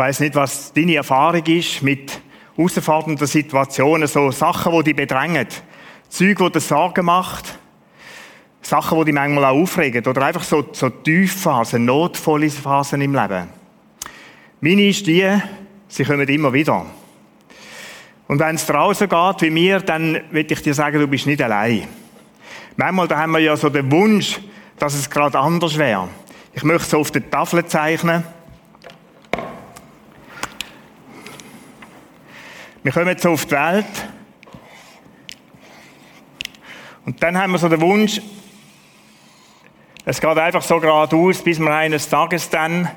weiß nicht, was deine Erfahrung ist mit herausfordernden Situationen, so Sachen, die dich bedrängen, Zeug, die dir Sorgen macht, Sachen, die dich manchmal auch aufregen, oder einfach so, so Tiefphasen, notvolle Phasen im Leben. Meine ist die, sie kommen immer wieder. Und wenn es draußen geht, wie mir, dann will ich dir sagen, du bist nicht allein. Manchmal, da haben wir ja so den Wunsch, dass es gerade anders wäre. Ich möchte es auf der Tafel zeichnen. Wir kommen jetzt auf die Welt. Und dann haben wir so den Wunsch, es geht einfach so geradeaus, bis wir eines Tages dann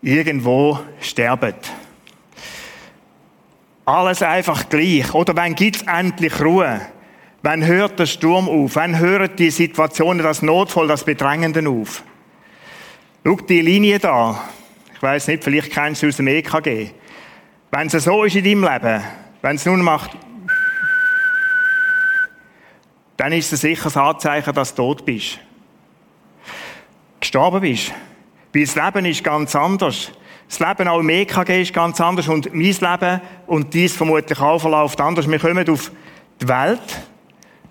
irgendwo sterben. Alles einfach gleich. Oder wann gibt es endlich Ruhe? Wann hört der Sturm auf? Wann hören die Situationen, das Notfall, das Bedrängende auf? Schau die Linie da. Ich weiß nicht, vielleicht kennst du sie aus dem EKG. Wenn es so ist in deinem Leben, wenn es nun macht, dann ist es sicher ein Anzeichen, dass du tot bist. Gestorben bist. Weil das Leben ist ganz anders. Das Leben auch im EKG ist ganz anders und mein Leben und dies vermutlich auch verläuft anders. Wir kommen auf die Welt,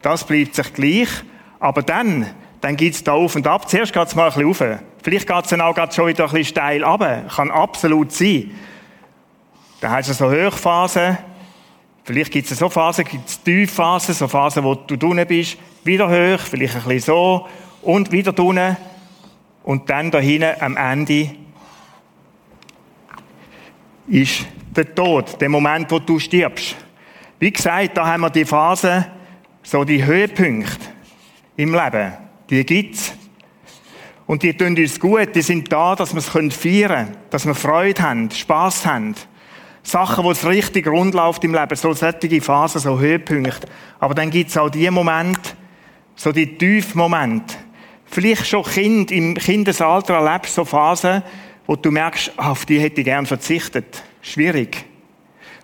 das bleibt sich gleich. Aber dann, dann es da auf und ab. Zuerst geht es mal ein bisschen rauf. Vielleicht geht es dann auch schon wieder ein bisschen steil runter. Kann absolut sein. Dann hast du so Hochphasen. Vielleicht gibt es so Phasen, gibt es Tiefphasen, so Phasen, wo du drinnen bist. Wieder hoch, vielleicht ein bisschen so. Und wieder drinnen. Und dann da hinten am Ende ist der Tod, der Moment, wo du stirbst. Wie gesagt, da haben wir die Phase, so die Höhepunkte im Leben, die gibt's. Und die tun uns gut, die sind da, dass wir es feiern können, dass wir Freude haben, Spass haben. Sachen, wo es richtig rund läuft im Leben, so solche Phasen, so Höhepunkte. Aber dann gibt's auch die Momente, so die Tiefmomente. Vielleicht schon Kind, im Kindesalter erlebst du so Phasen, wo du merkst, auf die hätte ich gern verzichtet. Schwierig.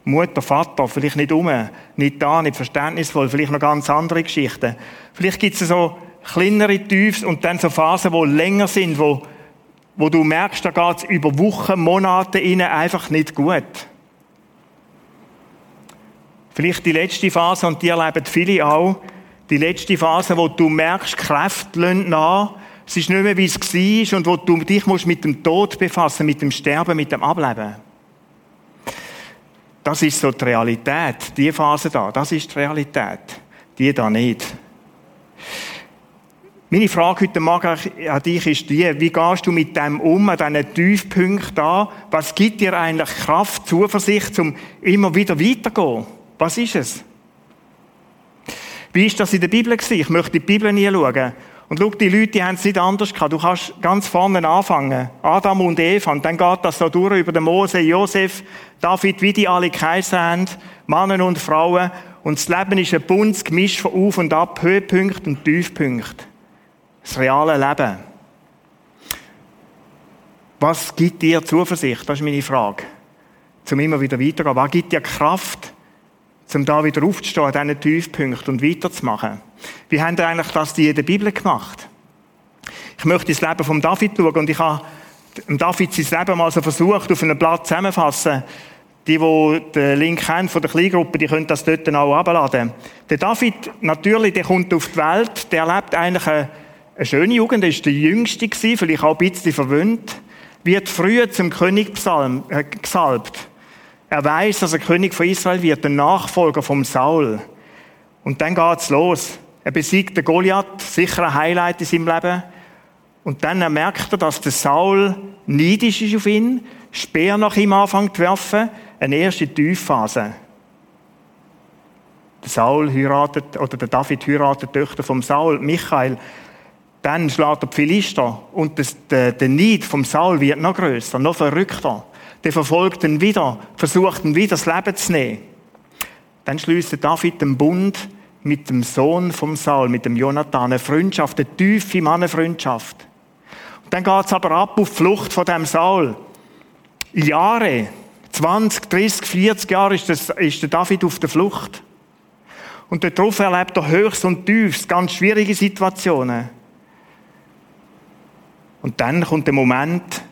Mutter, Vater, vielleicht nicht um, nicht da, nicht verständnisvoll, vielleicht noch ganz andere Geschichten. Vielleicht gibt es so kleinere Tiefs und dann so Phasen, die länger sind, wo, wo du merkst, da geht es über Wochen, Monate innen einfach nicht gut. Vielleicht die letzte Phase, und die erleben viele auch, die letzte Phase, wo du merkst, Kräfte lassen nach, es ist nicht mehr, wie es war und wo du dich musst mit dem Tod befassen, mit dem Sterben, mit dem Ableben. Das ist so die Realität. Die Phase da, das ist die Realität. Die da nicht. Meine Frage heute Morgen an dich ist die, wie gehst du mit dem um, an diesen Tiefpunkten an? Was gibt dir eigentlich Kraft, Zuversicht, um immer wieder weiterzugehen? Was ist es? Wie ist das in der Bibel gewesen? Ich möchte die Bibel nie schauen. Und schau, die Leute, die haben es nicht anders gehabt. Du kannst ganz vorne anfangen. Adam und Eva. Und dann geht das so durch über den Mose, Josef, David, wie die alle Kaiser haben. Männer und Frauen. Und das Leben ist ein buntes Gemisch von Auf und Ab, Höhepunkt und Tiefpunkt. Das reale Leben. Was gibt dir Zuversicht? Das ist meine Frage. Zum immer wieder weitergehen. Was gibt dir Kraft? Um da wieder aufzustehen an diesen Tiefpunkten und weiterzumachen. Wie haben eigentlich das die in der Bibel gemacht? Ich möchte das Leben von David schauen und ich habe David sein Leben mal so versucht, auf einem Blatt zusammenfassen. Die, die den Link haben von der Kleingruppe, die können das dort auch abladen. Der David, natürlich, der kommt auf die Welt, der lebt eigentlich eine, eine schöne Jugend, er ist der Jüngste vielleicht auch ein bisschen verwöhnt, wird früher zum König äh, gesalbt. Er weiß, dass er König von Israel wird, der Nachfolger vom Saul. Und dann geht's los. Er besiegt den Goliath, sicher ein Highlight in seinem Leben. Und dann merkt er, dass der Saul neidisch ist auf ihn, Speer nach ihm anfängt zu werfen, eine erste Tiefphase. Der Saul heiratet, oder der David heiratet die Töchter vom Saul, Michael. Dann schlägt er die Philister und der, Neid vom Saul wird noch größer, noch verrückter der verfolgt ihn wieder, versucht ihn wieder das Leben zu nehmen. Dann schließt David den Bund mit dem Sohn vom Saul, mit dem Jonathan, eine Freundschaft, eine tiefe Mannenfreundschaft. Und dann geht es aber ab auf die Flucht von dem Saul. Jahre, 20, 30, 40 Jahre ist, das, ist der David auf der Flucht. Und darauf erlebt er höchst und tiefst ganz schwierige Situationen. Und dann kommt der Moment,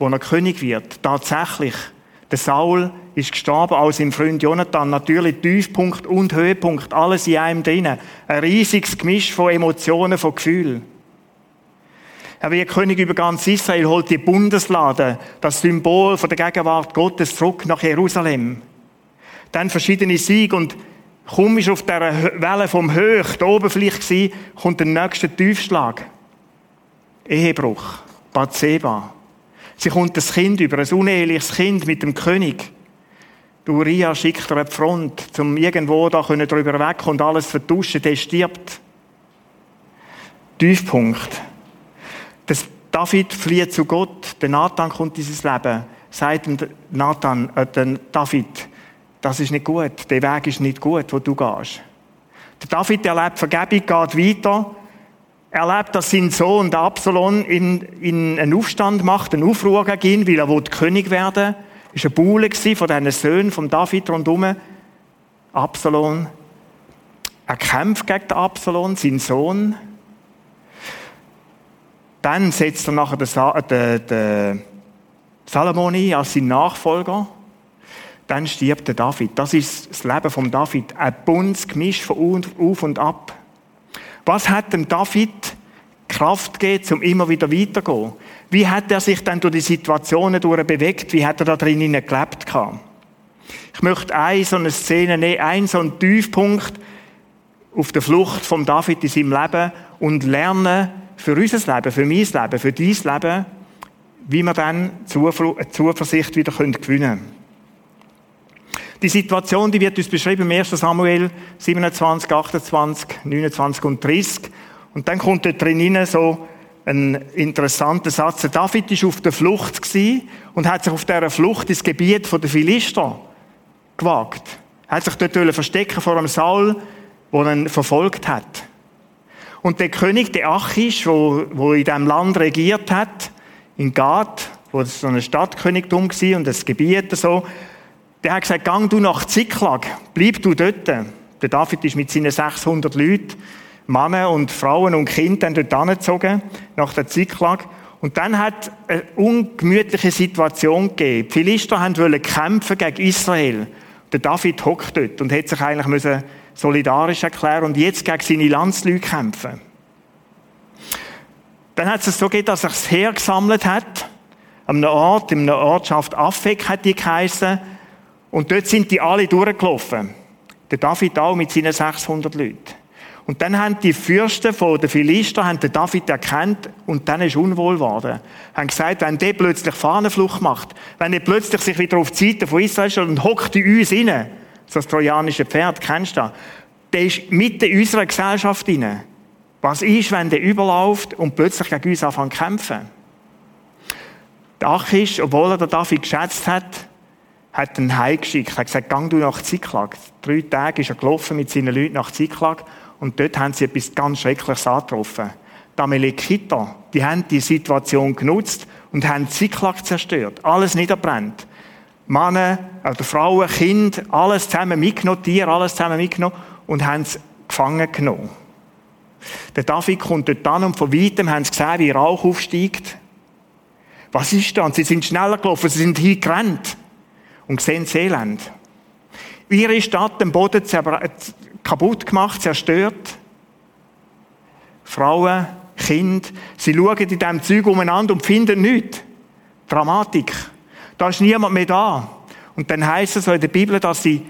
wo er König wird. Tatsächlich. Der Saul ist gestorben, auch sein Freund Jonathan. Natürlich Tiefpunkt und Höhepunkt, alles in einem drinnen. Ein riesiges Gemisch von Emotionen, von Gefühlen. Er wird König über ganz Israel, holt die Bundeslade, das Symbol von der Gegenwart Gottes zurück nach Jerusalem. Dann verschiedene Siege und kaum ist auf dieser Welle vom Höch, der Oberfläche gewesen, kommt der nächste Tiefschlag. Ehebruch. Bathseba. Sie kommt das Kind über, ein uneheliches Kind mit dem König. Die Uriah schickt er eine Front, um irgendwo da drüber weg und alles vertuschen, der stirbt. Tiefpunkt. Das David flieht zu Gott, der Nathan kommt in sein Leben, sagt dem Nathan, äh, David, das ist nicht gut, der Weg ist nicht gut, wo du gehst. Der David erlebt Vergebung, geht weiter, erlebt, dass sein Sohn, der Absalom, in, in einen Aufstand macht, einen Aufruhr gegen ihn, weil er König werden will. Es war ein Buhle von diesen Söhnen von David rundherum. Absalom. Er kämpft gegen den Absalom, seinen Sohn. Dann setzt er nachher den, Sa den, den Salomon ein als sein Nachfolger. Dann stirbt der David. Das ist das Leben von David. Ein buntes Gemisch von auf und ab. Was hat dem David Kraft gegeben, um immer wieder weiterzugehen? Wie hat er sich dann durch die Situationen durch bewegt? Wie hat er da drinnen gelebt? Ich möchte eine so eine Szene nehmen, einen so einen Tiefpunkt auf der Flucht von David in seinem Leben und lernen, für unser Leben, für mein Leben, für dein Leben, wie wir dann Zuversicht wieder gewinnen können. Die Situation, die wird uns beschrieben im 1. Samuel 27, 28, 29 und 30. Und dann kommt dort drin so ein interessanter Satz. David ist auf der Flucht und hat sich auf dieser Flucht ins Gebiet der Philister gewagt. Er hat sich dort verstecken vor einem Saul, der ihn verfolgt hat. Und der König, der Achish, wo in diesem Land regiert hat, in Gad, wo es so ein Stadtkönigtum war und das Gebiet so, der hat gesagt, gang du nach Ziklag, bleib du dort. Der David ist mit seinen 600 Leuten, Männer und Frauen und Kindern dort angezogen, nach der Ziklag. Und dann hat eine ungemütliche Situation gegeben. Die Philister wollten kämpfen gegen Israel. Der David hockt dort und hätte sich eigentlich müssen solidarisch erklären und jetzt gegen seine Landsleute kämpfen. Dann hat es so gegeben, dass er das Heer gesammelt hat, an einem Ort, in einer Ortschaft Affek hat die geheissen, und dort sind die alle durchgelaufen. Der David auch mit seinen 600 Leuten. Und dann haben die Fürsten von den Philister haben den David erkannt und dann ist unwohl geworden. Haben gesagt, wenn der plötzlich Fahnenflucht macht, wenn er plötzlich sich wieder auf die Seite von Israel stellt und hockt in uns rein, das trojanische Pferd, kennst du das? Der ist mitten in unserer Gesellschaft rein. Was ist, wenn der überläuft und plötzlich gegen uns anfängt zu kämpfen? Der Achish, obwohl er den David geschätzt hat, hat ihn heimgeschickt. Hat gesagt, gang du nach Ziklag. Drei Tage ist er gelaufen mit seinen Leuten nach Ziklag und dort haben sie etwas ganz Schreckliches angetroffen. Die Amalekiter, die haben die Situation genutzt und haben Ziklag zerstört. Alles niederbrennt. Männer, oder Frauen, Kinder, alles zusammen mitgenommen, Tiere, alles zusammen mitgenommen und haben es gefangen genommen. Der David kommt dort an und von weitem haben sie gesehen, wie Rauch aufsteigt. Was ist da? Und sie sind schneller gelaufen, sie sind hingerannt und sehen das Elend. Ihre Stadt den Boden kaputt gemacht, zerstört. Frauen, Kinder, sie schauen in diesem Zeug umeinander und finden nichts. Dramatik. Da ist niemand mehr da. Und dann heißt es so in der Bibel, dass sie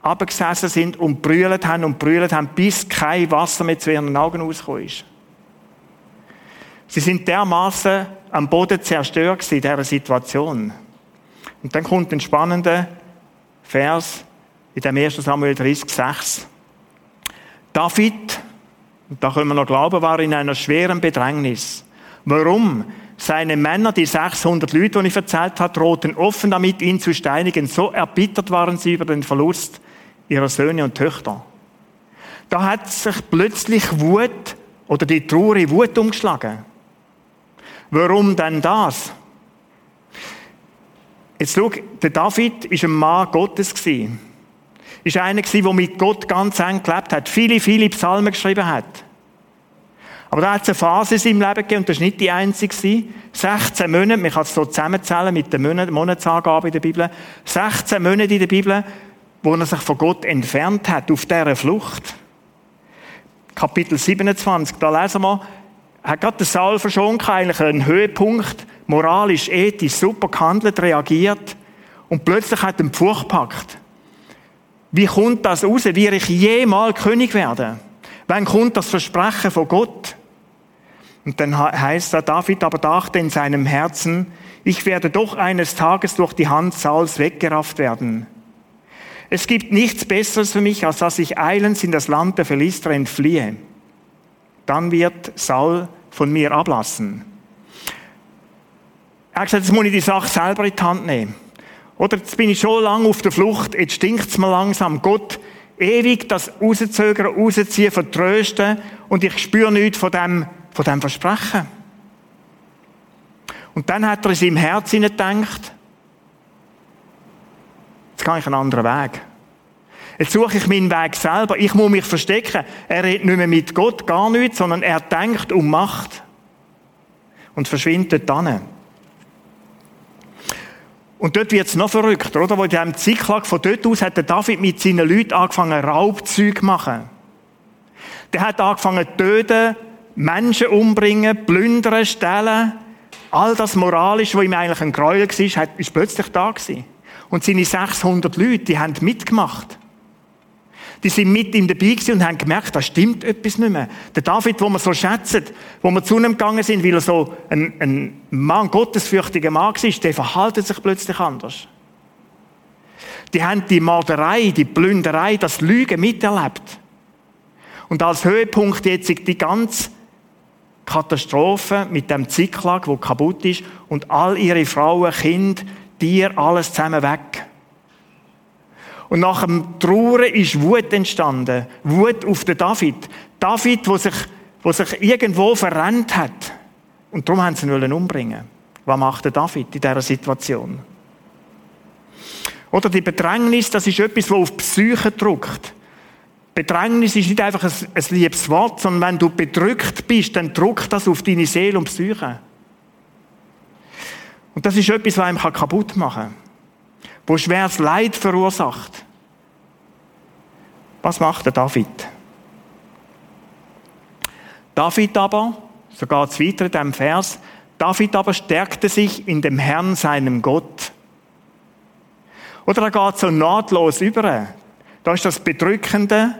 abgesessen sind und brüllt haben und brüllt haben, bis kein Wasser mehr zu ihren Augen rausgekommen ist. Sie sind dermaßen am Boden zerstört in dieser Situation. Und dann kommt ein spannender Vers in dem 1. Samuel 30, 6. David, und da können wir noch glauben, war in einer schweren Bedrängnis. Warum? Seine Männer, die 600 Leute, die ich erzählt habe, drohten offen damit, ihn zu steinigen. So erbittert waren sie über den Verlust ihrer Söhne und Töchter. Da hat sich plötzlich Wut oder die traurige Wut umgeschlagen. Warum denn das? Jetzt schau, der David war ein Mann Gottes. Er war einer, der mit Gott ganz eng gelebt hat, viele, viele Psalmen geschrieben hat. Aber da hat es eine Phase in seinem Leben gegeben, und das war nicht die einzige. 16 Monate, man kann es so zusammenzählen mit den Monatsangaben in der Bibel. 16 Monate in der Bibel, wo er sich von Gott entfernt hat, auf dieser Flucht. Kapitel 27, da lesen wir, hat gerade der Saul schon eigentlich einen Höhepunkt, moralisch, ethisch, super gehandelt, reagiert, und plötzlich hat er Pfurch gepackt. Wie kommt das raus? Wie ich jemals König werde? Wann kommt das Versprechen von Gott? Und dann heißt da, David aber dachte in seinem Herzen, ich werde doch eines Tages durch die Hand Sauls weggerafft werden. Es gibt nichts Besseres für mich, als dass ich eilends in das Land der Philister entfliehe. Dann wird Saul von mir ablassen. Er hat gesagt, jetzt muss ich die Sache selber in die Hand nehmen. Oder jetzt bin ich schon lange auf der Flucht, jetzt stinkt es mir langsam. Gott, ewig das rauszögern, rausziehen, vertrösten und ich spüre nichts von dem, von dem Versprechen. Und dann hat er in seinem Herzen gedacht, jetzt gehe ich einen anderen Weg. Jetzt suche ich meinen Weg selber. Ich muss mich verstecken. Er redet nicht mehr mit Gott, gar nichts, sondern er denkt um Macht. Und verschwindet dann. Und dort wird es noch verrückter, oder? Wo in diesem Ziklag von dort aus hat der David mit seinen Leuten angefangen, Raubzüge zu machen. Der hat angefangen töten, Menschen umbringen, plündern, stellen. All das moralisch, was ihm eigentlich ein Gräuel war, ist plötzlich da gewesen. Und seine 600 Leute, die haben mitgemacht die sind mit ihm dabei gewesen und haben gemerkt, da stimmt etwas nicht mehr. Der David, wo wir so schätzen, wo wir zu ihm gegangen sind, weil er so ein, ein Mann, gottesfürchtiger Mann war, der verhaltet sich plötzlich anders. Die haben die Morderei, die Plünderei, das Lügen miterlebt. Und als Höhepunkt jetzt die ganze Katastrophe mit dem Ziklag, wo kaputt ist, und all ihre Frauen, Kinder, Tiere, alles zusammen weg. Und nach dem Trauern ist Wut entstanden. Wut auf den David. David, wo sich, wo sich irgendwo verrennt hat. Und darum haben sie ihn umbringen. Was macht der David in dieser Situation? Oder die Bedrängnis, das ist etwas, was auf die Psyche drückt. Bedrängnis ist nicht einfach ein, ein liebes Wort, sondern wenn du bedrückt bist, dann drückt das auf deine Seele und Psyche. Und das ist etwas, was einem kaputt machen kann wo schweres Leid verursacht. Was macht der David? David aber, so geht es weiter in diesem Vers, David aber stärkte sich in dem Herrn, seinem Gott. Oder er geht so nahtlos über. Da ist das Bedrückende,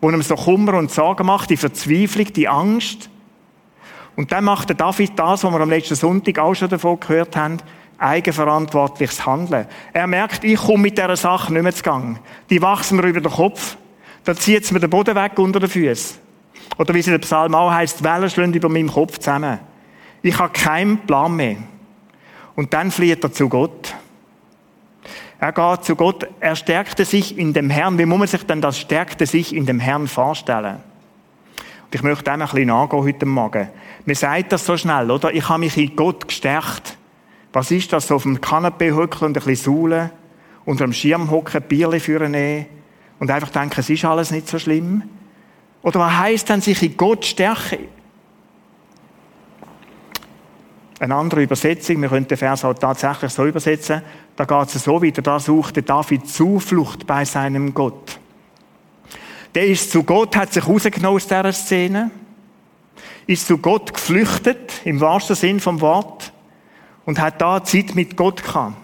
wo ihm so Kummer und Sorgen macht, die Verzweiflung, die Angst. Und dann macht der David das, was wir am letzten Sonntag auch schon davon gehört haben eigenverantwortliches Handeln. Er merkt, ich komme mit dieser Sache nicht mehr zu Gang. Die wachsen mir über den Kopf. Da zieht mir den Boden weg unter den Füßen. Oder wie es in der Psalm auch heisst, Wellen schlagen über meinem Kopf zusammen. Ich habe keinen Plan mehr. Und dann flieht er zu Gott. Er geht zu Gott, er stärkte sich in dem Herrn. Wie muss man sich denn das stärkte sich in dem Herrn vorstellen? Und ich möchte dem ein bisschen nachgehen heute Morgen. Man sagt das so schnell, oder? Ich habe mich in Gott gestärkt. Was ist das? So auf dem Kanapee hocken und ein bisschen saulen, unter dem Schirm hocken, Bierli führen und einfach denken, es ist alles nicht so schlimm? Oder was heisst denn, sich in Gott stärken? Eine andere Übersetzung, wir können den Vers auch tatsächlich so übersetzen, da geht es so weiter, da suchte David Zuflucht bei seinem Gott. Der ist zu Gott, hat sich rausgenommen aus dieser Szene, ist zu Gott geflüchtet, im wahrsten Sinn vom Wort, und hat da Zeit mit Gott gehabt.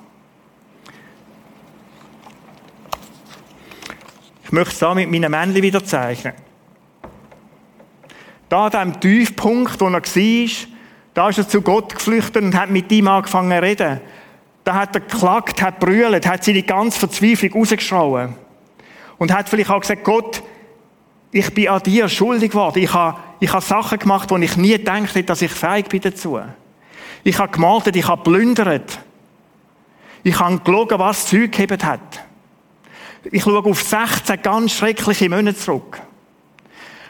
Ich möchte es da mit meinen Männchen wieder zeichnen. Da an dem Tiefpunkt, wo er war, da ist er zu Gott geflüchtet und hat mit ihm angefangen zu reden. Da hat er geklagt, hat brüllt, hat seine ganze Verzweiflung rausgeschrauen. Und hat vielleicht auch gesagt, Gott, ich bin an dir schuldig geworden. Ich habe, ich habe Sachen gemacht, wo ich nie gedacht hätte, dass ich fähig bin dazu. Ich habe gemaltet, ich habe plündert. Ich habe gelogen, was Zeug gehebt hat. Ich schaue auf 16 ganz schreckliche Monate zurück.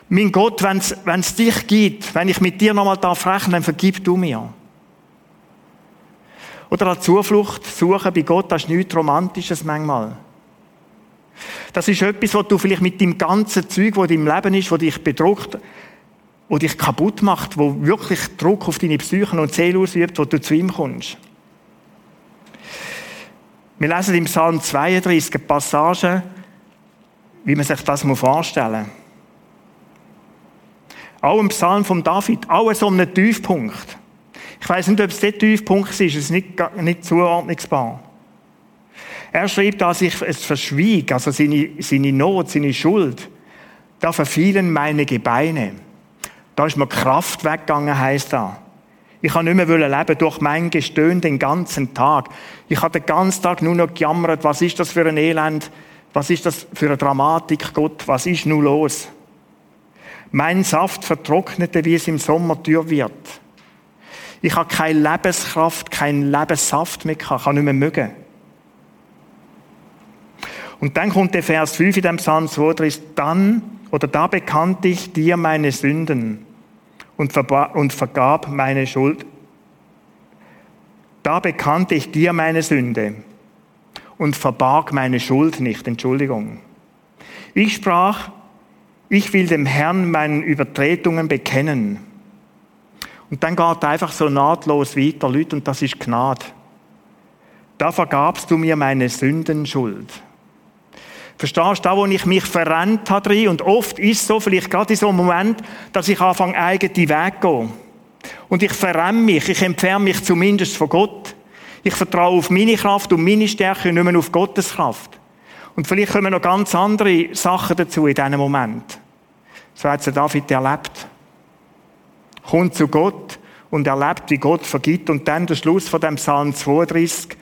Mein Gott, wenn es dich gibt, wenn ich mit dir nochmal darf rechnen, dann vergib du mir. Oder eine Zuflucht suchen bei Gott, das ist nichts Romantisches manchmal. Das ist etwas, was du vielleicht mit dem ganzen Zeug, das in deinem Leben ist, das dich bedruckt, wo dich kaputt macht, wo wirklich Druck auf deine Psyche und Seele ausübt, wo du zu ihm kommst. Wir lesen im Psalm 32 eine Passage, wie man sich das vorstellen muss. Auch im Psalm von David, auch so einem Tiefpunkt. Ich weiß nicht, ob es der Tiefpunkt ist, es ist nicht, nicht zuordnungsbar. Er schreibt, dass ich es verschwieg, also seine, seine Not, seine Schuld. Da verfielen meine Gebeine. Da ist mir Kraft weggegangen, heißt da. Ich kann nicht mehr leben durch mein Gestöhn den ganzen Tag. Ich habe den ganzen Tag nur noch gejammert, was ist das für ein Elend, was ist das für eine Dramatik, Gott, was ist nun los? Mein Saft vertrocknete, wie es im Sommer tür wird. Ich habe keine Lebenskraft, keinen Lebenssaft mehr gehabt, kann nicht mehr mögen. Und dann kommt der Vers 5 in dem Psalm 32, dann, oder da bekannte ich dir meine Sünden und, und vergab meine Schuld. Da bekannte ich dir meine Sünde und verbarg meine Schuld nicht, Entschuldigung. Ich sprach, ich will dem Herrn meinen Übertretungen bekennen. Und dann geht einfach so nahtlos weiter, Leute, und das ist Gnade. Da vergabst du mir meine Sündenschuld. Verstehst du, da wo ich mich verrennt habe drin, und oft ist es so, vielleicht gerade in so einem Moment, dass ich anfange, eigene Weg zu gehen. Und ich verrenne mich, ich entferne mich zumindest von Gott. Ich vertraue auf meine Kraft und meine Stärke und nicht mehr auf Gottes Kraft. Und vielleicht kommen noch ganz andere Sachen dazu in diesem Moment. So hat es David erlebt. Kommt zu Gott und erlebt, wie Gott vergibt. Und dann der Schluss von dem Psalm 32.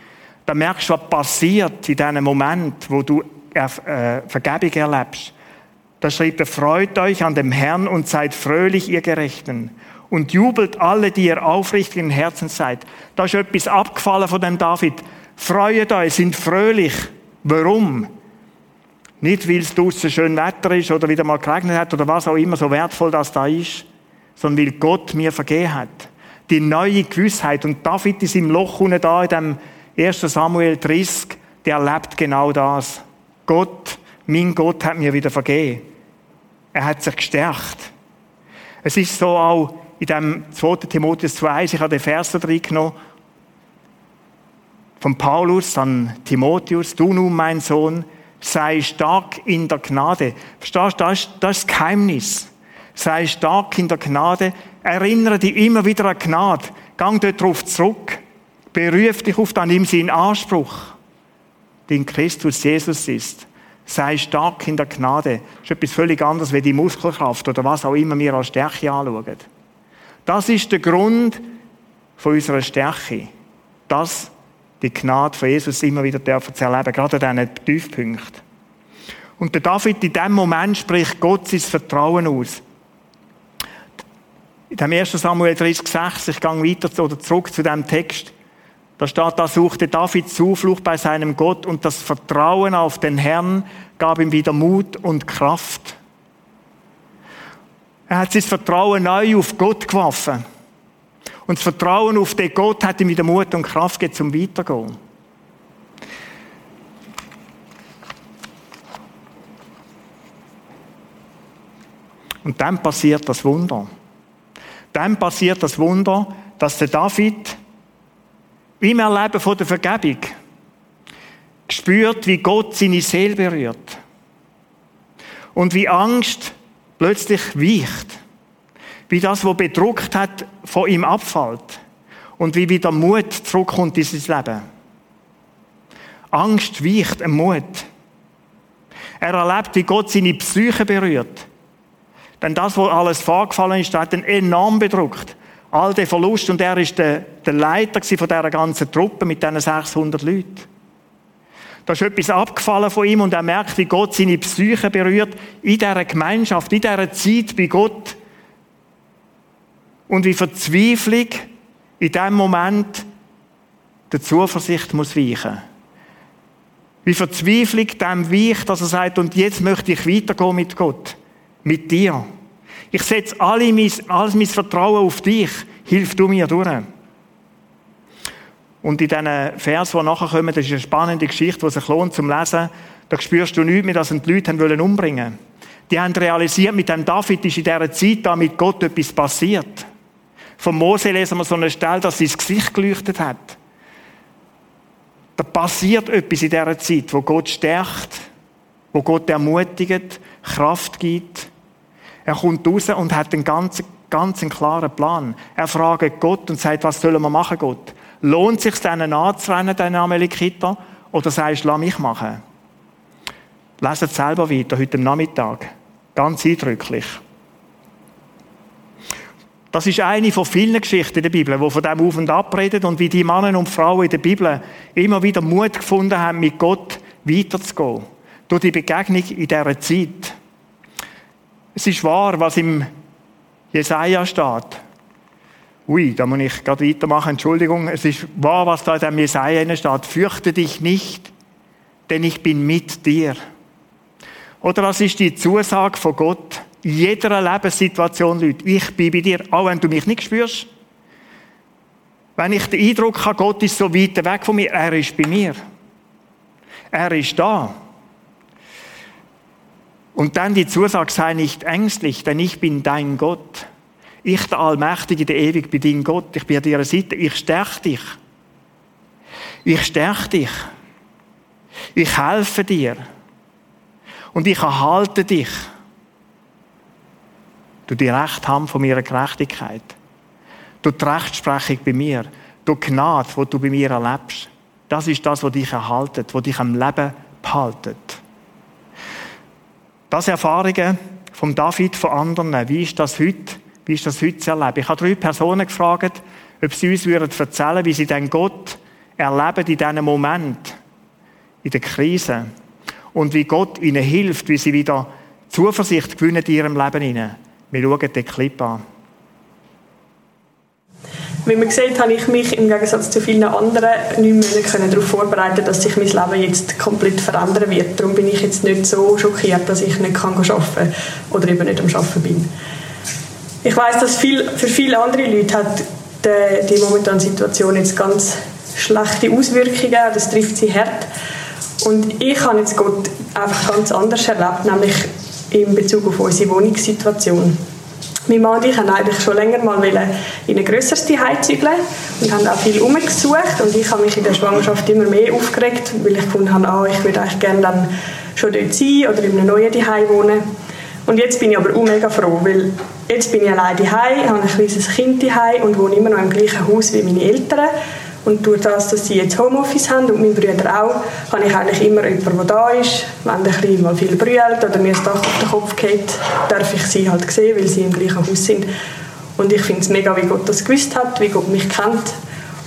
Da merkst du, was passiert in diesem Moment, wo du äh, Vergebung erlebst. Da schreibt er, freut euch an dem Herrn und seid fröhlich, ihr Gerechten. Und jubelt alle, die ihr aufrichtigen Herzen seid. Da ist etwas abgefallen von dem David. Freut euch, sind fröhlich. Warum? Nicht, weil es draußen schön Wetter ist oder wieder mal geregnet hat oder was auch immer so wertvoll das da ist, sondern weil Gott mir vergeben hat. Die neue Gewissheit. Und David ist im Loch unten da, in dem 1. Samuel 30, der erlebt genau das. Gott, mein Gott hat mir wieder vergeben. Er hat sich gestärkt. Es ist so auch in dem 2. Timotheus 2, ich habe den Vers da drin genommen, von Paulus an Timotheus, du nun, mein Sohn, sei stark in der Gnade. Verstehst du, das ist das Geheimnis. Sei stark in der Gnade. Erinnere dich immer wieder an Gnade. Gang dort drauf zurück. Beruf dich auf, dann nimm sie in Anspruch, die in Christus Jesus ist. Sei stark in der Gnade. Das ist etwas völlig anderes wie die Muskelkraft oder was auch immer wir als Stärke anschauen. Das ist der Grund von unserer Stärke. Das die Gnade von Jesus immer wieder dürfen zu erleben, gerade an diesen Tiefpunkten. Und der David in dem Moment spricht Gott sein Vertrauen aus. In dem 1. Samuel 30,6, ich gehe weiter oder zurück zu dem Text, da steht, da suchte David Zuflucht bei seinem Gott und das Vertrauen auf den Herrn gab ihm wieder Mut und Kraft. Er hat sein Vertrauen neu auf Gott geworfen. Und das Vertrauen auf den Gott hat ihm wieder Mut und Kraft gegeben, zum Weitergehen. Und dann passiert das Wunder. Dann passiert das Wunder, dass der David im Erleben von der Vergebung spürt, wie Gott seine Seele berührt. Und wie Angst plötzlich weicht wie das, was bedruckt hat, von ihm abfällt und wie wieder Mut zurückkommt in sein Leben. Angst weicht am Mut. Er erlebt, wie Gott seine Psyche berührt. Denn das, was alles vorgefallen ist, hat ihn enorm bedruckt. All der Verlust und er ist der, der Leiter von dieser ganzen Truppe mit diesen 600 Leuten. Da ist etwas abgefallen von ihm und er merkt, wie Gott seine Psyche berührt in dieser Gemeinschaft, in dieser Zeit bei Gott und wie Verzweiflung in dem Moment der Zuversicht muss weichen. Wie Verzweiflung dem weicht, dass er sagt, und jetzt möchte ich weitergehen mit Gott, mit dir. Ich setze alle mein, alles mein Vertrauen auf dich. Hilf du mir durch. Und in diesen Vers, die nachher kommen, das ist eine spannende Geschichte, die sich lohnt zum Lesen. Da spürst du nichts mehr, dass die Leute umbringen wollen. Die haben realisiert, mit dem David ist in dieser Zeit da mit Gott etwas passiert. Vom Mose lesen wir so eine Stelle, dass sein Gesicht geleuchtet hat. Da passiert etwas in dieser Zeit, wo Gott stärkt, wo Gott ermutigt, Kraft gibt. Er kommt raus und hat einen ganz, ganz einen klaren Plan. Er fragt Gott und sagt, was sollen wir machen, Gott? Lohnt es sich, denen anzurennen, den Amalekiter? Oder sagst du, lass mich machen? Leset selber weiter, heute Nachmittag. Ganz eindrücklich. Das ist eine von vielen Geschichten in der Bibel, die von dem auf und ab reden und wie die Männer und Frauen in der Bibel immer wieder Mut gefunden haben, mit Gott weiterzugehen. Durch die Begegnung in dieser Zeit. Es ist wahr, was im Jesaja steht. Ui, da muss ich gerade weitermachen, Entschuldigung. Es ist wahr, was da in dem Jesaja steht. Fürchte dich nicht, denn ich bin mit dir. Oder was ist die Zusage von Gott? In jeder Lebenssituation, Leute, ich bin bei dir, auch wenn du mich nicht spürst. Wenn ich den Eindruck habe, Gott ist so weit weg von mir, er ist bei mir. Er ist da. Und dann die Zusage, sei nicht ängstlich, denn ich bin dein Gott. Ich, der Allmächtige, der Ewig, bin dein Gott. Ich bin an deiner Seite. Ich stärke dich. Ich stärke dich. Ich helfe dir und ich erhalte dich. Du die Recht haben von meiner Gerechtigkeit. Du die Rechtsprechung bei mir. Du Gnade, die du bei mir erlebst. Das ist das, was dich erhaltet, was dich am Leben behaltet. Das Erfahrungen von David, von anderen. Wie ist das heute? Wie ist das heute zu erleben? Ich habe drei Personen gefragt, ob sie uns würden erzählen, wie sie den Gott erleben in diesem Moment, in der Krise und wie Gott ihnen hilft, wie sie wieder Zuversicht gewinnen in ihrem Leben. Wir schauen den Clip an. Wie man sieht, habe ich mich im Gegensatz zu vielen anderen nicht mehr darauf vorbereiten dass sich mein Leben jetzt komplett verändern wird. Darum bin ich jetzt nicht so schockiert, dass ich nicht arbeiten kann oder eben nicht am Arbeiten bin. Ich weiß, dass viel, für viele andere Leute hat die, die momentane Situation jetzt ganz schlechte Auswirkungen. Das trifft sie hart. Und ich habe jetzt Gott einfach ganz anders erlebt, nämlich in Bezug auf unsere Wohnungssituation. Mein Mann und ich haben eigentlich schon länger mal in ein grösseres Zuhause zügeln und haben auch viel umgesucht und ich habe mich in der Schwangerschaft immer mehr aufgeregt, weil ich gefunden habe, ah, ich würde eigentlich gerne dann schon dort sein oder in einem neuen Zuhause wohnen. Und jetzt bin ich aber auch mega froh, weil jetzt bin ich allein daheim, habe ein kleines Kind daheim und wohne immer noch im gleichen Haus wie meine Eltern und durch das, dass sie jetzt Homeoffice haben und meine Brüder auch, habe ich eigentlich immer jemanden, der da ist. Wenn ein bisschen mal viel brüllt oder mir das Dach auf den Kopf geht, darf ich sie halt sehen, weil sie im gleichen Haus sind. Und ich finde es mega, wie Gott das gewusst hat, wie Gott mich kennt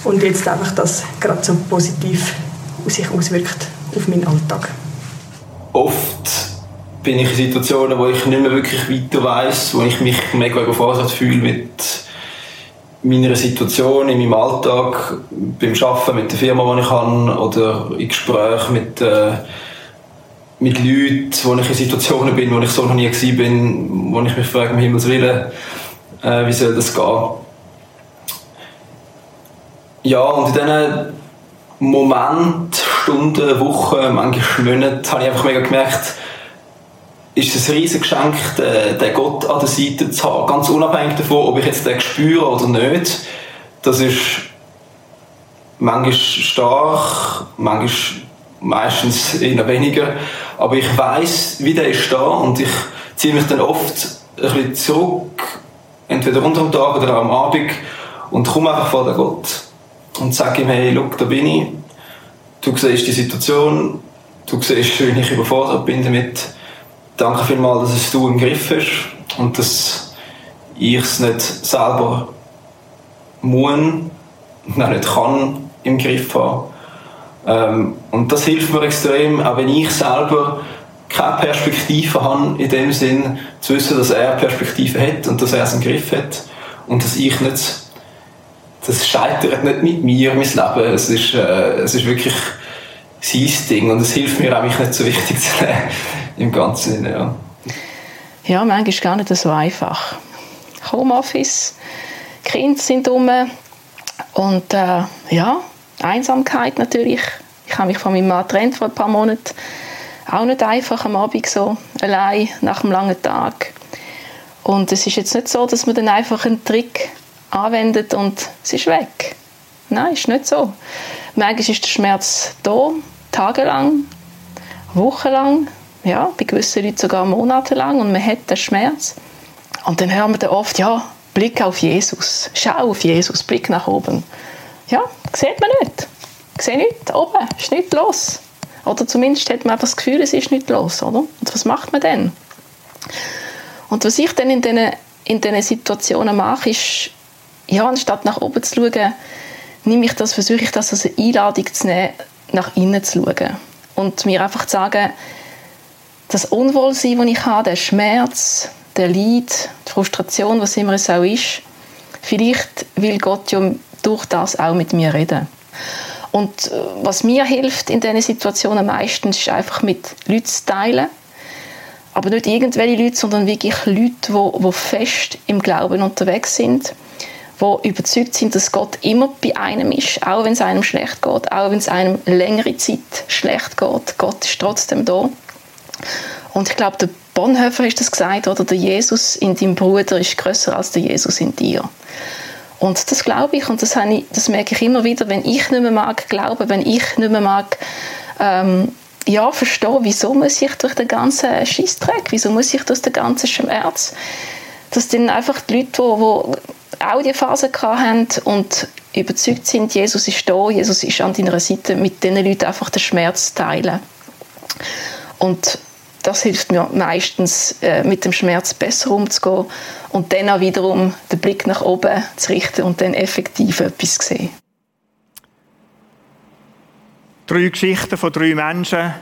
und jetzt einfach das gerade so positiv sich auswirkt auf meinen Alltag. Oft bin ich in Situationen, wo ich nicht mehr wirklich weiter weiß, wo ich mich mega überfordert fühle mit meiner Situation, in meinem Alltag, beim Arbeiten mit der Firma, die ich habe, oder in Gesprächen mit, äh, mit Leuten, wo ich in Situationen bin, wo ich so noch nie war, wo ich mich frage, um Himmels Willen, äh, wie soll das gehen? Ja, und in diesen Momenten, Stunden, Wochen, manchmal Monaten, habe ich einfach mega gemerkt, ist es ein riesiges Geschenk, den Gott an der Seite zu haben. Ganz unabhängig davon, ob ich jetzt den spüre oder nicht. Das ist manchmal stark, manchmal meistens eher weniger. Aber ich weiß, wie der ist da und ich ziehe mich dann oft ein bisschen zurück, entweder unter dem Tag oder am Abend und komme einfach vor den Gott und sage ihm, hey, schau, da bin ich. Du siehst die Situation, du siehst, wie ich überfordert bin damit danke vielmals, dass es du im Griff hast und dass ich es nicht selber muss, noch nicht kann im Griff haben. Ähm, und das hilft mir extrem, auch wenn ich selber keine Perspektive habe, in dem Sinn zu wissen, dass er Perspektive hat und dass er es im Griff hat und dass ich nicht, das scheitert nicht mit mir, mein Leben, es ist, äh, es ist wirklich sein Ding und es hilft mir auch, mich nicht so wichtig zu nehmen im ganzen Sinne, ja. Ja, manchmal ist gar nicht so einfach. Homeoffice, Kinder sind dumm und äh, ja, Einsamkeit natürlich. Ich habe mich von meinem Mann getrennt vor ein paar Monaten. Auch nicht einfach am Abend so, allein nach einem langen Tag. Und es ist jetzt nicht so, dass man dann einfach einen Trick anwendet und es ist weg. Nein, ist nicht so. Manchmal ist der Schmerz da, tagelang, wochenlang, ja, bei gewissen Leuten sogar monatelang und man hat den Schmerz. Und dann hören wir dann oft, ja, Blick auf Jesus, schau auf Jesus, Blick nach oben. Ja, sieht man nicht. Ich sehe nichts, oben ist nichts los. Oder zumindest hat man einfach das Gefühl, es ist nichts los, oder? Und was macht man dann? Und was ich dann in diesen, in diesen Situationen mache, ist, ja, anstatt nach oben zu schauen, nehme ich das, versuche ich das als eine Einladung zu nehmen, nach innen zu schauen. Und mir einfach zu sagen, das Unwohlsein, das ich habe, der Schmerz, der Leid, die Frustration, was immer es auch ist, vielleicht will Gott ja durch das auch mit mir reden. Und äh, was mir hilft in diesen Situationen meistens, ist einfach mit Leuten zu teilen. Aber nicht irgendwelche Leute, sondern wirklich Leute, die, die fest im Glauben unterwegs sind, die überzeugt sind, dass Gott immer bei einem ist, auch wenn es einem schlecht geht, auch wenn es einem längere Zeit schlecht geht. Gott ist trotzdem da. Und ich glaube, der Bonhoeffer ist das gesagt, oder der Jesus in deinem Bruder ist größer als der Jesus in dir. Und das glaube ich und das, ich, das merke ich immer wieder, wenn ich nicht mehr mag glauben, wenn ich nicht mehr mag ähm, ja, verstehen, wieso muss ich durch den ganzen Schießträg, wieso muss ich durch den ganzen Schmerz, dass dann einfach die Leute, die, die auch die Phase hatten und überzeugt sind, Jesus ist da, Jesus ist an deiner Seite, mit diesen Leuten einfach den Schmerz teilen. Und das hilft mir meistens, äh, mit dem Schmerz besser umzugehen und dann auch wiederum den Blick nach oben zu richten und dann effektiv etwas zu sehen. Drei Geschichten von drei Menschen,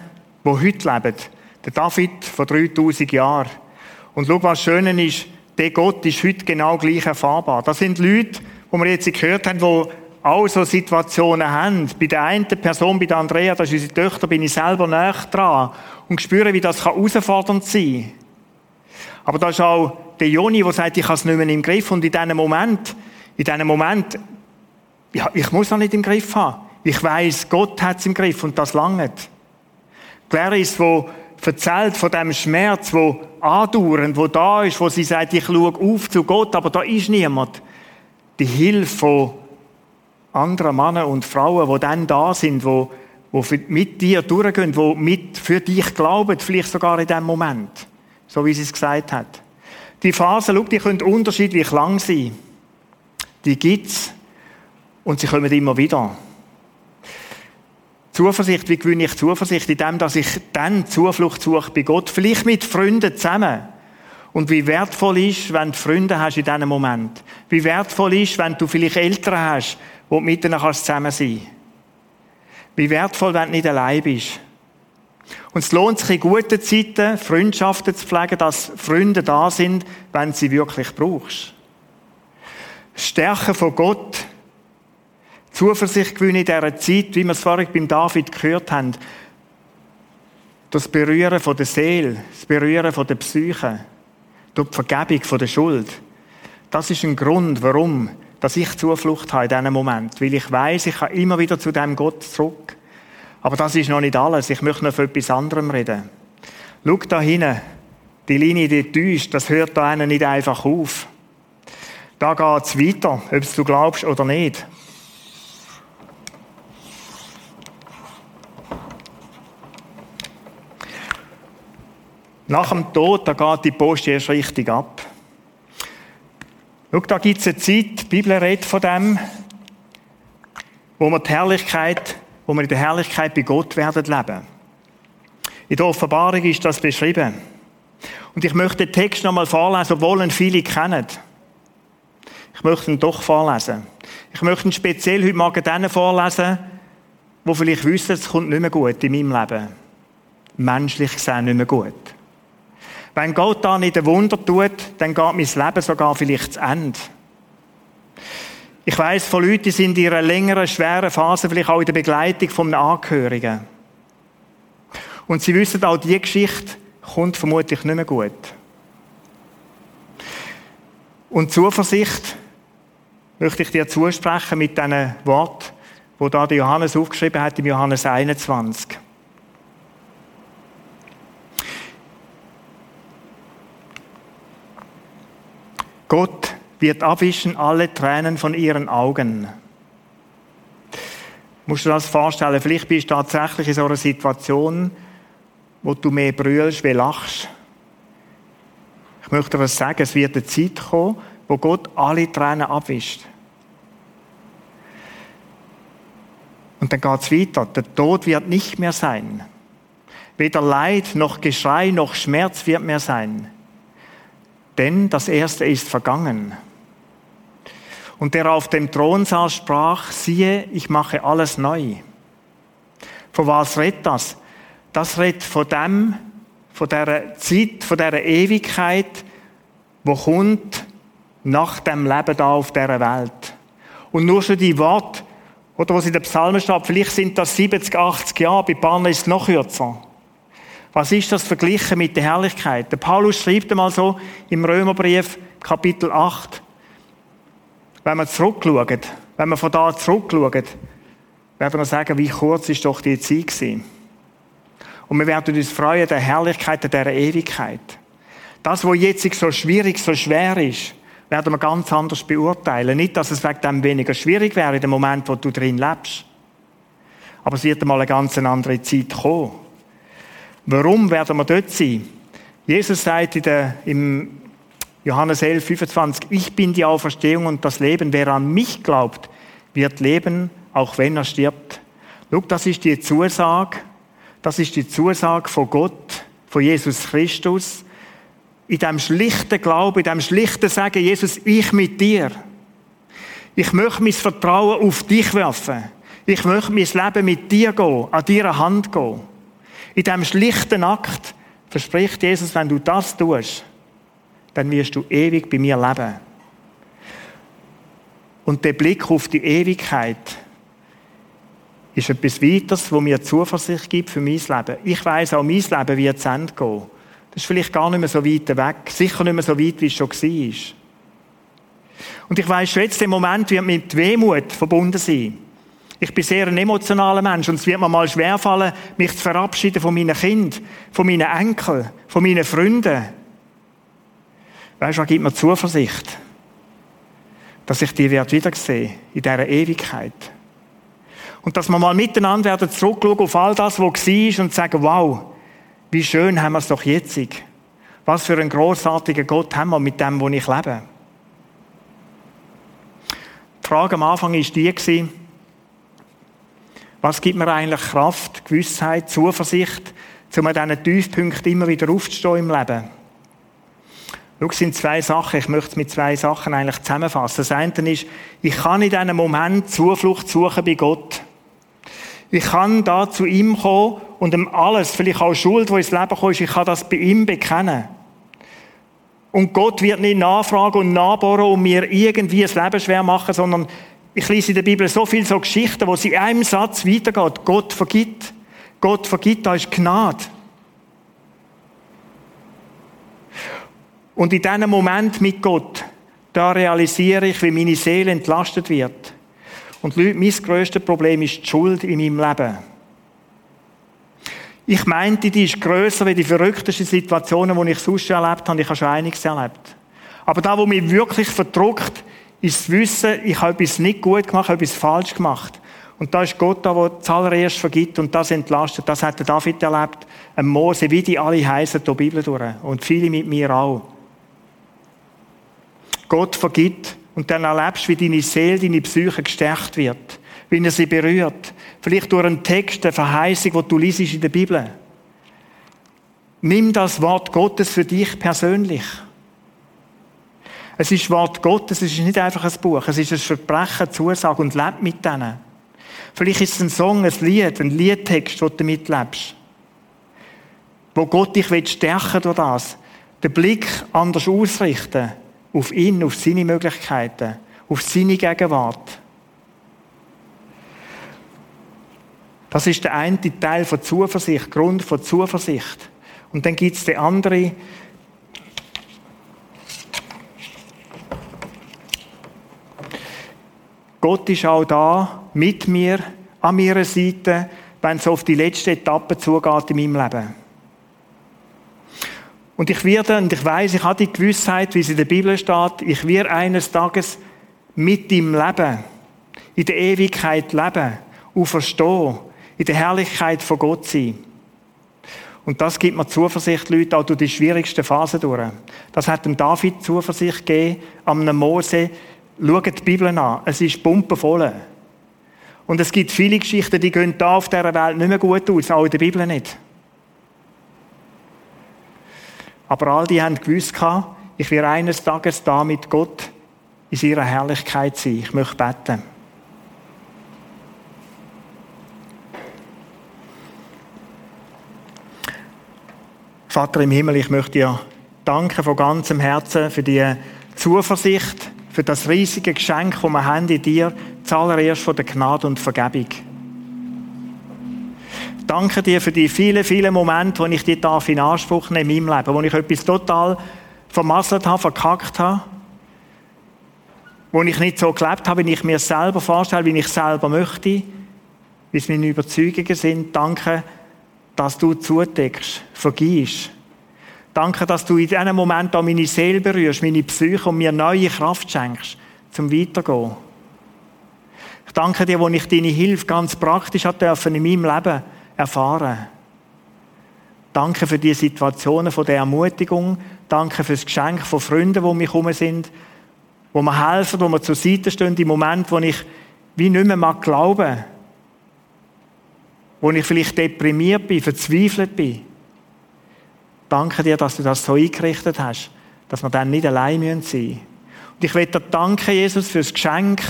die heute leben. Der David von 3000 Jahren. Und schau, was schön ist, der Gott ist heute genau gleich erfahrbar. Das sind Leute, die wir jetzt gehört haben, die auch so Situationen haben. Bei der einen Person, bei der Andrea, das ist unsere Tochter, bin ich selber näher dran und spüre, wie das herausfordernd sein kann. Aber da ist auch der Joni, der sagt, ich habe es nicht mehr im Griff. Und in diesem Moment, in diesem Moment, ja, ich muss es nicht im Griff haben. Ich weiß, Gott hat es im Griff und das langt. Clarice, wo erzählt von dem Schmerz, wo andauernd, wo da ist, wo sie sagt, ich schaue auf zu Gott, aber da ist niemand. Die Hilfe von anderen Männer und Frauen, die dann da sind, wo, wo mit dir durchgehen, wo mit für dich glauben, vielleicht sogar in dem Moment, so wie sie es gesagt hat. Die Phasen, schau, die können unterschiedlich lang sein. Die gibt's und sie kommen immer wieder. Zuversicht, wie gewinne ich Zuversicht? In dem, dass ich dann Zuflucht suche bei Gott, vielleicht mit Freunden zusammen. Und wie wertvoll ist, wenn du Freunde hast in diesem Moment. Wie wertvoll ist, wenn du vielleicht Eltern hast, wo du mit ihnen zusammen sein kannst. Wie wertvoll, wenn du nicht allein bist. Und es lohnt sich in guten Zeiten, Freundschaften zu pflegen, dass Freunde da sind, wenn du sie wirklich brauchst. Stärke von Gott, Zuversicht gewinnen in dieser Zeit, wie wir es vorhin beim David gehört haben. Das Berühren von der Seele, das Berühren von der Psyche, durch die Vergebung von der Schuld. Das ist ein Grund, warum dass ich Zuflucht habe in diesem Moment. Weil ich weiß, ich kann immer wieder zu dem Gott zurück. Aber das ist noch nicht alles. Ich möchte noch von etwas anderem reden. Schau da hinten. Die Linie, die täuscht, das hört da nicht einfach auf. Da geht es weiter, ob du glaubst oder nicht. Nach dem Tod, da geht die Post erst richtig ab. Schau, da gibt es eine Zeit, die Bibel redet von dem, wo wir die Herrlichkeit, wo wir in der Herrlichkeit bei Gott werden leben. In der Offenbarung ist das beschrieben. Und ich möchte den Text nochmal vorlesen, obwohl ihn viele kennen. Ich möchte ihn doch vorlesen. Ich möchte ihn speziell heute Morgen denen vorlesen, die vielleicht wissen, es kommt nicht mehr gut in meinem Leben. Menschlich gesehen nicht mehr gut. Wenn Gott da nicht ein Wunder tut, dann geht mein Leben sogar vielleicht zu Ende. Ich weiß von Leuten, die sind in einer längeren, schweren Phase, vielleicht auch in der Begleitung von einem Angehörigen. Und sie wissen auch, diese Geschichte kommt vermutlich nicht mehr gut. Und Zuversicht möchte ich dir zusprechen mit diesen Worten, wo da Johannes aufgeschrieben hat im Johannes 21. Gott wird abwischen alle Tränen von ihren Augen. Musst du dir das vorstellen? Vielleicht bist du tatsächlich in so einer Situation, wo du mehr brüllst, wie lachst. Ich möchte was sagen, es wird eine Zeit kommen, wo Gott alle Tränen abwischt. Und dann geht es weiter. Der Tod wird nicht mehr sein. Weder Leid noch Geschrei noch Schmerz wird mehr sein. Denn das Erste ist vergangen. Und der auf dem Thron saß, sprach, siehe, ich mache alles neu. Von was redet das? Das redet von dem, von der Zeit, von der Ewigkeit, wo kommt nach dem Leben da auf der Welt. Und nur schon die Worte, oder was in den Psalmen steht, vielleicht sind das 70, 80 Jahre, bei Bahn ist es noch kürzer. Was ist das verglichen mit der Herrlichkeit? Der Paulus schreibt einmal so im Römerbrief, Kapitel 8, wenn wir zurückschauen, wenn wir von da zurückschauen, werden wir sagen, wie kurz ist doch die Zeit gewesen. Und wir werden uns freuen der Herrlichkeit der Ewigkeit. Das, was jetzt so schwierig, so schwer ist, werden wir ganz anders beurteilen. Nicht, dass es wegen dem weniger schwierig wäre in dem Moment, wo du drin lebst. Aber es wird einmal eine ganz andere Zeit kommen. Warum werden wir dort sein? Jesus sagt in der, im Johannes 11, 25, ich bin die Auferstehung und das Leben. Wer an mich glaubt, wird leben, auch wenn er stirbt. Schau, das ist die Zusage, das ist die Zusage von Gott, von Jesus Christus, in dem schlichten Glauben, in dem schlichten Sagen, Jesus, ich mit dir. Ich möchte mein Vertrauen auf dich werfen. Ich möchte mein Leben mit dir gehen, an deiner Hand gehen. In dem schlichten Akt verspricht Jesus, wenn du das tust, dann wirst du ewig bei mir leben. Und der Blick auf die Ewigkeit ist etwas weiteres, wo mir Zuversicht gibt für mein Leben. Ich weiß auch, mein Leben wird zu Ende gehen. Das ist vielleicht gar nicht mehr so weit weg. Sicher nicht mehr so weit, wie es schon war. Und ich weiß jetzt, der Moment wird mit Wehmut verbunden sein. Ich bin sehr ein emotionaler Mensch und es wird mir mal schwerfallen, mich zu verabschieden von meinen Kindern, von meinen Enkeln, von meinen Freunden. Weißt du, was gibt mir Zuversicht? Dass ich die werde wiedersehen in dieser Ewigkeit. Und dass wir mal miteinander werden zurückschauen auf all das, was war und sagen, wow, wie schön haben wir es doch jetzt. Was für einen großartigen Gott haben wir mit dem, wo ich lebe. Die Frage am Anfang war die, was gibt mir eigentlich Kraft, Gewissheit, Zuversicht, um an diesen Tiefpunkten immer wieder aufzustehen im Leben? Schau, es sind zwei Sachen. Ich möchte es mit zwei Sachen eigentlich zusammenfassen. Das eine ist, ich kann in diesem Moment Zuflucht suchen bei Gott. Ich kann da zu ihm kommen und ihm alles, vielleicht auch Schuld, die ins Leben kommt, ich kann das bei ihm bekennen. Und Gott wird nicht nachfragen und nachbohren und mir irgendwie das Leben schwer machen, sondern ich lese in der Bibel so viele so Geschichten, wo sie in einem Satz weitergeht. Gott vergibt. Gott vergibt, da ist Gnade. Und in diesem Moment mit Gott, da realisiere ich, wie meine Seele entlastet wird. Und Leute, mein grösstes Problem ist die Schuld in meinem Leben. Ich meinte, die ist grösser wie die verrücktesten Situationen, die ich sonst erlebt habe. Ich habe schon einiges erlebt. Aber da, wo mich wirklich verdruckt, ist das Wissen, ich habe etwas nicht gut gemacht, etwas falsch gemacht. Und da ist Gott da, der zuallererst vergibt und das entlastet. Das hat der David erlebt. Ein Mose, wie die alle heißen, die Bibel durch. Und viele mit mir auch. Gott vergibt und dann erlebst du, wie deine Seele, deine Psyche gestärkt wird, wie er sie berührt. Vielleicht durch einen Text, eine Verheißung, die du liest in der Bibel. Nimm das Wort Gottes für dich persönlich. Es ist Wort Gottes, es ist nicht einfach ein Buch, es ist ein Verbrechen, Zusage und leb mit denen. Vielleicht ist es ein Song, ein Lied, ein Liedtext, wo du mitlebst. Wo Gott dich stärken durch das. Den Blick anders ausrichten auf ihn, auf seine Möglichkeiten, auf seine Gegenwart. Das ist der eine Teil von Zuversicht, Grund von Zuversicht. Und dann gibt es den anderen. Gott ist auch da, mit mir, an meiner Seite, wenn es auf die letzte Etappe zugeht in meinem Leben. Und ich werde, und ich weiß, ich habe die Gewissheit, wie es in der Bibel steht, ich werde eines Tages mit ihm leben, in der Ewigkeit leben, auferstehen, in der Herrlichkeit von Gott sein. Und das gibt mir Zuversicht, Leute, auch durch die schwierigsten Phasen durch. Das hat dem David Zuversicht gegeben, am Mose. Schaut die Bibel an. Es ist pumpenvoll. Und es gibt viele Geschichten, die gehen da auf dieser Welt nicht mehr gut aus, auch in der Bibel nicht. Aber all die haben gewusst, ich werde eines Tages da mit Gott in seiner Herrlichkeit sein. Ich möchte beten. Vater im Himmel, ich möchte dir danken von ganzem Herzen für die Zuversicht, für das riesige Geschenk, das wir haben in dir, zuallererst von der Gnade und Vergebung. Danke dir für die vielen, vielen Momente, wo ich die darf in Anspruch nehme in meinem Leben, wo ich etwas total vermasselt habe, verkackt habe, wo ich nicht so gelebt habe, wie ich mir selber vorstelle, wie ich selber möchte, wie es meine Überzeugungen sind. Danke, dass du zudeckst, vergibst. Danke, dass du in diesem Moment auch meine Seele berührst, meine Psyche und mir neue Kraft schenkst, zum Weitergehen. Ich danke dir, wo ich deine Hilfe ganz praktisch dürfen in meinem Leben erfahren. Danke für die Situationen von der Ermutigung. Danke für das Geschenk von Freunden, die mich herum sind, wo mir helfen, wo mir zur Seite stehen, im Moment, wo ich wie nicht mehr mag glauben, wo ich vielleicht deprimiert bin, verzweifelt bin. Danke dir, dass du das so eingerichtet hast, dass wir dann nicht allein sein müssen. Und ich will dir danken, Jesus, für das Geschenk,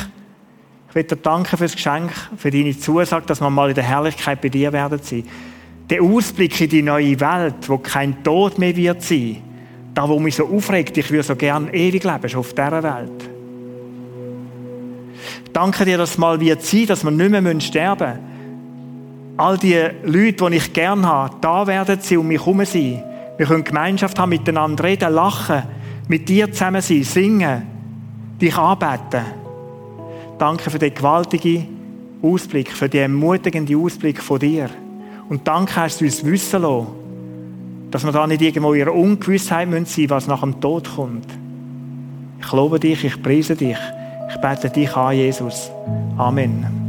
ich will dir danken für das Geschenk, für deine Zusage, dass wir mal in der Herrlichkeit bei dir werden sein. Der Ausblick in die neue Welt, wo kein Tod mehr wird sein, da wo mich so aufregt, ich würde so gern ewig leben, schon auf dieser Welt. Danke dir, dass es mal wird sein, dass wir nicht mehr sterben müssen. All die Leute, die ich gern habe, da werden sie um mich herum sein. Wir können Gemeinschaft haben, miteinander reden, lachen, mit dir zusammen sein, singen, dich anbeten. Danke für den gewaltigen Ausblick, für den ermutigenden Ausblick von dir. Und danke hast du uns wissen lassen, dass wir da nicht irgendwo in ihrer Ungewissheit sein müssen, was nach dem Tod kommt. Ich lobe dich, ich preise dich. Ich bete dich an, Jesus. Amen.